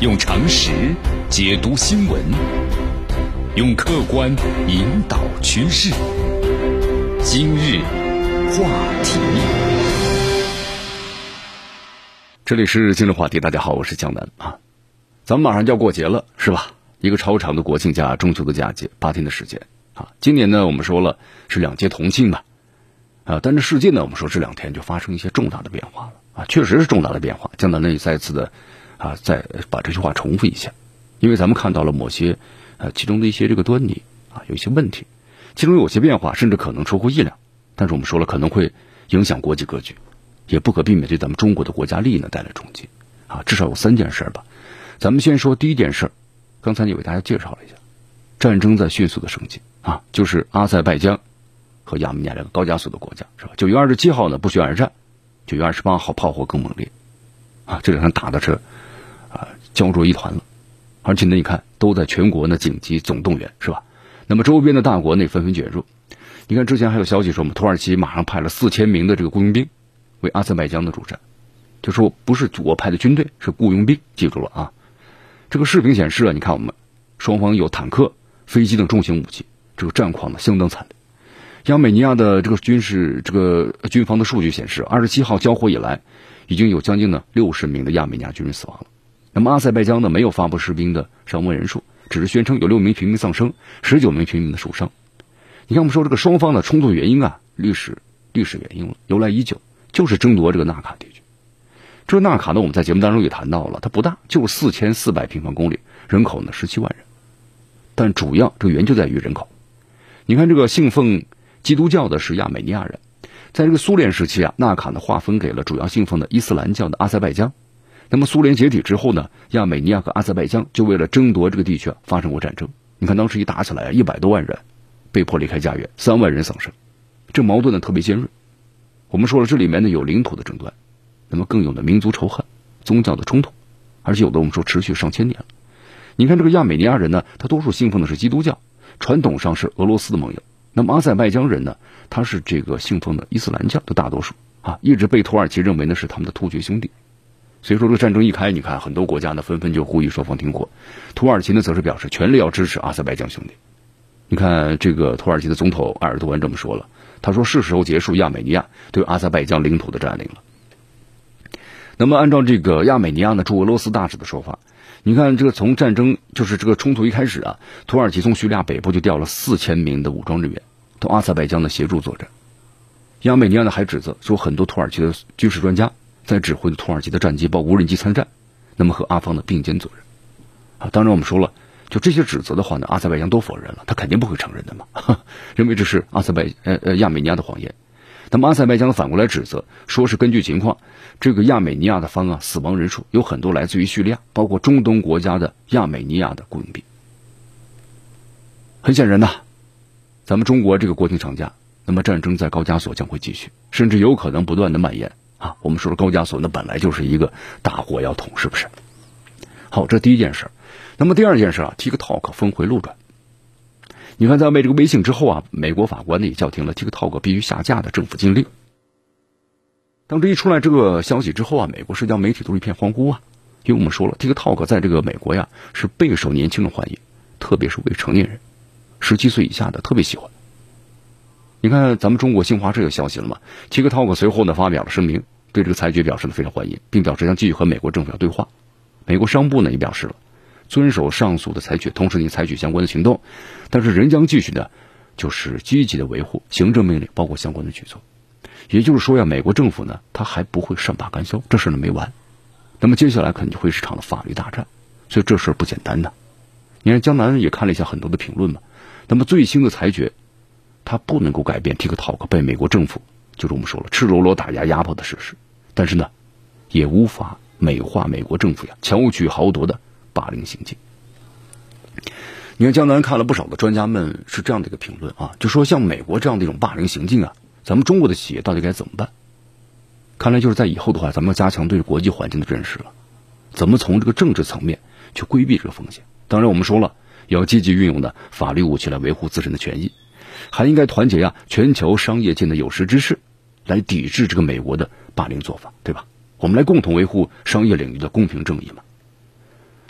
用常识解读新闻，用客观引导趋势。今日话题，这里是今日话题。大家好，我是江南啊。咱们马上就要过节了，是吧？一个超长的国庆假、中秋的假期，八天的时间啊。今年呢，我们说了是两节同庆嘛，啊，但是世界呢，我们说这两天就发生一些重大的变化了啊，确实是重大的变化。江南呢，也再次的。啊，再把这句话重复一下，因为咱们看到了某些呃其中的一些这个端倪啊，有一些问题，其中有些变化甚至可能出乎意料，但是我们说了可能会影响国际格局，也不可避免对咱们中国的国家利益呢带来冲击啊，至少有三件事吧。咱们先说第一件事，刚才你为大家介绍了一下，战争在迅速的升级啊，就是阿塞拜疆和亚美尼亚两个高加索的国家是吧？九月二十七号呢不宣而战，九月二十八号炮火更猛烈啊，这两天打的是。焦灼一团了，而且呢，你看都在全国呢紧急总动员，是吧？那么周边的大国呢纷纷卷入。你看之前还有消息说，我们土耳其马上派了四千名的这个雇佣兵为阿塞拜疆的主战，就说不是我派的军队，是雇佣兵，记住了啊。这个视频显示啊，你看我们双方有坦克、飞机等重型武器，这个战况呢相当惨烈。亚美尼亚的这个军事这个军方的数据显示，二十七号交火以来，已经有将近呢六十名的亚美尼亚军人死亡了。那么阿塞拜疆呢没有发布士兵的伤亡人数，只是宣称有六名平民丧生，十九名平民的受伤。你看，我们说这个双方的冲突原因啊，历史历史原因了，由来已久，就是争夺这个纳卡地区。这个纳卡呢，我们在节目当中也谈到了，它不大，就四千四百平方公里，人口呢十七万人。但主要这个原因就在于人口。你看，这个信奉基督教的是亚美尼亚人，在这个苏联时期啊，纳卡呢划分给了主要信奉的伊斯兰教的阿塞拜疆。那么苏联解体之后呢，亚美尼亚和阿塞拜疆就为了争夺这个地区发生过战争。你看当时一打起来，一百多万人被迫离开家园，三万人丧生，这矛盾呢特别尖锐。我们说了，这里面呢有领土的争端，那么更有的民族仇恨、宗教的冲突，而且有的我们说持续上千年了。你看这个亚美尼亚人呢，他多数信奉的是基督教，传统上是俄罗斯的盟友。那么阿塞拜疆人呢，他是这个信奉的伊斯兰教的大多数啊，一直被土耳其认为呢是他们的突厥兄弟。所以说，这战争一开，你看很多国家呢纷纷就呼吁双方停火。土耳其呢则是表示全力要支持阿塞拜疆兄弟。你看这个土耳其的总统埃尔多安这么说了，他说是时候结束亚美尼亚对阿塞拜疆领土的占领了。那么按照这个亚美尼亚呢驻俄罗斯大使的说法，你看这个从战争就是这个冲突一开始啊，土耳其从叙利亚北部就调了四千名的武装人员到阿塞拜疆呢协助作战。亚美尼亚呢还指责说很多土耳其的军事专家。在指挥土耳其的战机包括无人机参战，那么和阿方的并肩作战，啊，当然我们说了，就这些指责的话呢，阿塞拜疆都否认了，他肯定不会承认的嘛，认为这是阿塞拜呃呃亚美尼亚的谎言。那么阿塞拜疆反过来指责，说是根据情况，这个亚美尼亚的方啊死亡人数有很多来自于叙利亚，包括中东国家的亚美尼亚的雇佣兵。很显然呐，咱们中国这个国庆长假，那么战争在高加索将会继续，甚至有可能不断的蔓延。啊，我们说的高加索那本来就是一个大火药桶，是不是？好，这第一件事。那么第二件事啊，TikTok 峰回路转。你看，在为这个微信之后啊，美国法官呢也叫停了 TikTok 必须下架的政府禁令。当这一出来这个消息之后啊，美国社交媒体都是一片欢呼啊，因为我们说了，TikTok 在这个美国呀是备受年轻人欢迎，特别是未成年人，十七岁以下的特别喜欢。你看，咱们中国新华社有消息了吗？TikTok 随后呢发表了声明，对这个裁决表示呢非常欢迎，并表示将继续和美国政府要对话。美国商部呢也表示了遵守上诉的裁决，同时呢采取相关的行动，但是仍将继续呢就是积极的维护行政命令，包括相关的举措。也就是说呀，美国政府呢他还不会善罢甘休，这事呢没完。那么接下来肯定会是场的法律大战，所以这事不简单的。你看江南也看了一下很多的评论嘛，那么最新的裁决。他不能够改变 TikTok 被美国政府就是我们说了赤裸裸打压压迫的事实，但是呢，也无法美化美国政府呀巧取豪夺的霸凌行径。你看江南看了不少的专家们是这样的一个评论啊，就说像美国这样的一种霸凌行径啊，咱们中国的企业到底该怎么办？看来就是在以后的话，咱们要加强对国际环境的认识了，怎么从这个政治层面去规避这个风险？当然我们说了，要积极运用的法律武器来维护自身的权益。还应该团结呀，全球商业界的有识之士，来抵制这个美国的霸凌做法，对吧？我们来共同维护商业领域的公平正义嘛。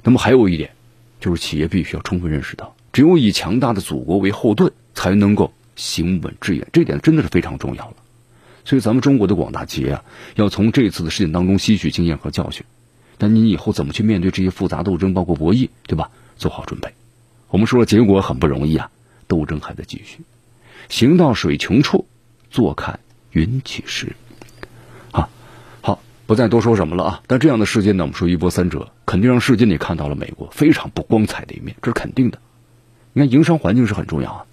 那么还有一点，就是企业必须要充分认识到，只有以强大的祖国为后盾，才能够行稳致远。这点真的是非常重要了。所以，咱们中国的广大企业啊，要从这次的事件当中吸取经验和教训。但你以后怎么去面对这些复杂斗争，包括博弈，对吧？做好准备。我们说，结果很不容易啊，斗争还在继续。行到水穷处，坐看云起时。好，好，不再多说什么了啊。但这样的事件呢，我们说一波三折，肯定让世界你看到了美国非常不光彩的一面，这是肯定的。你看，营商环境是很重要啊。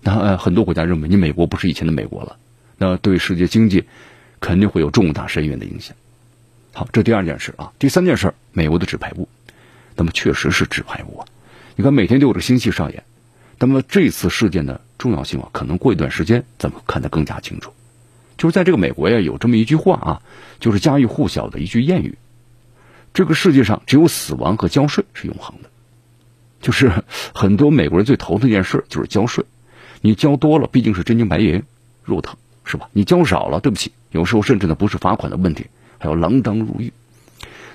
那呃，很多国家认为你美国不是以前的美国了，那对世界经济肯定会有重大深远的影响。好，这第二件事啊，第三件事，美国的纸牌屋，那么确实是纸牌屋啊。你看，每天都有这新戏上演。那么这次事件的重要性啊，可能过一段时间咱们看得更加清楚。就是在这个美国呀，有这么一句话啊，就是家喻户晓的一句谚语：这个世界上只有死亡和交税是永恒的。就是很多美国人最头疼一件事就是交税，你交多了毕竟是真金白银，肉疼是吧？你交少了，对不起，有时候甚至呢不是罚款的问题。还要锒铛入狱。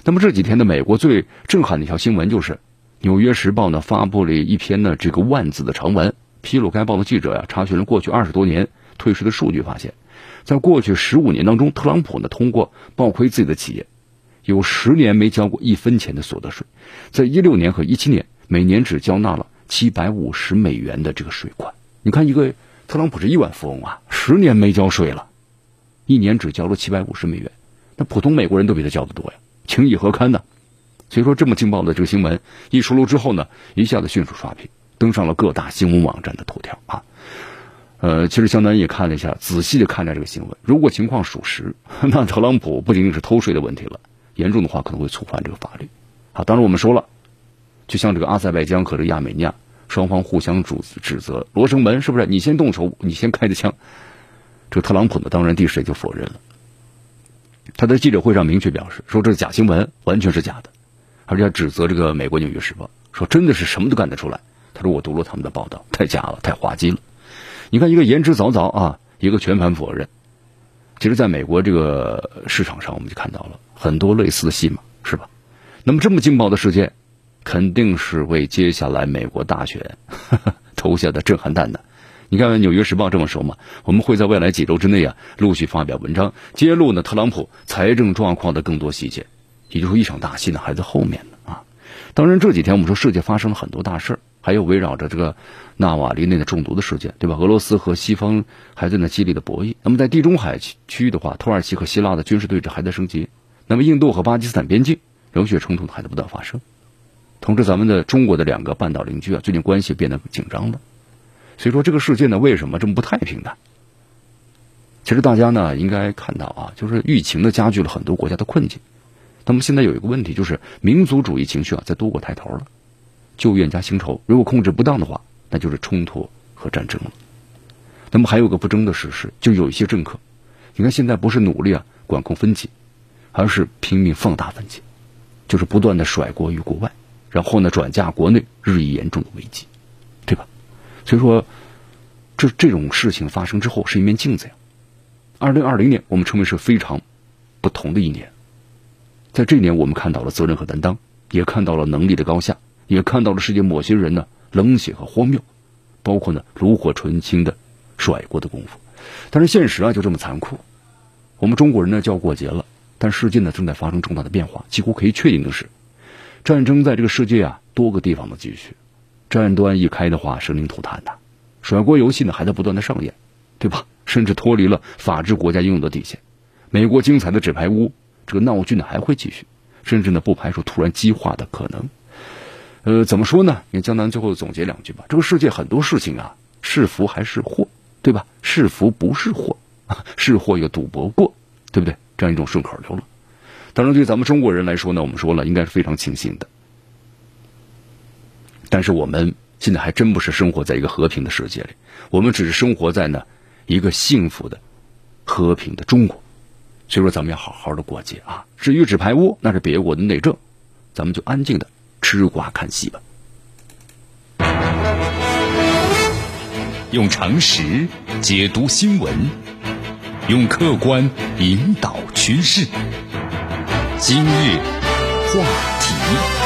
那么这几天的美国最震撼的一条新闻，就是《纽约时报》呢发布了一篇呢这个万字的长文，披露该报的记者呀查询了过去二十多年退税的数据，发现，在过去十五年当中，特朗普呢通过报亏自己的企业，有十年没交过一分钱的所得税，在一六年和一七年，每年只交纳了七百五十美元的这个税款。你看，一个特朗普是亿万富翁啊，十年没交税了，一年只交了七百五十美元。那普通美国人都比他交的多呀，情以何堪呢？所以说，这么劲爆的这个新闻一出炉之后呢，一下子迅速刷屏，登上了各大新闻网站的头条啊。呃，其实相当于也看了一下，仔细的看待这个新闻。如果情况属实，那特朗普不仅仅是偷税的问题了，严重的话可能会触犯这个法律。好，当然我们说了，就像这个阿塞拜疆和这个亚美尼亚双方互相指指责，罗生门是不是你先动手，你先开的枪？这个特朗普呢，当然第一时间就否认了。他在记者会上明确表示说：“这是假新闻，完全是假的。”而且指责这个美国《纽约时报》说：“真的是什么都干得出来。”他说：“我读了他们的报道，太假了，太滑稽了。”你看，一个言之凿凿啊，一个全盘否认。其实，在美国这个市场上，我们就看到了很多类似的戏码，是吧？那么，这么劲爆的事件，肯定是为接下来美国大选 投下的震撼弹的。你看《纽约时报》这么说嘛？我们会在未来几周之内啊，陆续发表文章，揭露呢特朗普财政状况的更多细节。也就是说，一场大戏呢还在后面呢啊！当然，这几天我们说世界发生了很多大事还有围绕着这个纳瓦利内的中毒的事件，对吧？俄罗斯和西方还在那激烈的博弈。那么在地中海区域的话，土耳其和希腊的军事对峙还在升级。那么印度和巴基斯坦边境流血冲突还在不断发生。同时，咱们的中国的两个半岛邻居啊，最近关系变得紧张了。所以说这个世界呢，为什么这么不太平呢？其实大家呢应该看到啊，就是疫情呢加剧了很多国家的困境。那么现在有一个问题，就是民族主义情绪啊在多国抬头了，旧怨加新仇，如果控制不当的话，那就是冲突和战争了。那么还有个不争的事实，就有一些政客，你看现在不是努力啊管控分歧，而是拼命放大分歧，就是不断的甩锅于国外，然后呢转嫁国内日益严重的危机。对吧所以说，这这种事情发生之后是一面镜子呀。二零二零年我们称为是非常不同的一年，在这一年我们看到了责任和担当，也看到了能力的高下，也看到了世界某些人的冷血和荒谬，包括呢炉火纯青的甩锅的功夫。但是现实啊就这么残酷，我们中国人呢就要过节了，但世界呢正在发生重大的变化。几乎可以确定的是，战争在这个世界啊多个地方的继续。战端一开的话，生灵涂炭呐！甩锅游戏呢还在不断的上演，对吧？甚至脱离了法治国家应有的底线。美国精彩的纸牌屋，这个闹剧呢还会继续，甚至呢不排除突然激化的可能。呃，怎么说呢？你江南最后总结两句吧。这个世界很多事情啊，是福还是祸，对吧？是福不是祸，是祸又赌博过，对不对？这样一种顺口溜了。当然，对咱们中国人来说呢，我们说了，应该是非常庆幸的。但是我们现在还真不是生活在一个和平的世界里，我们只是生活在呢一个幸福的、和平的中国。所以说，咱们要好好的过节啊。至于纸牌屋，那是别国的内政，咱们就安静的吃瓜看戏吧。用常识解读新闻，用客观引导趋势。今日话题。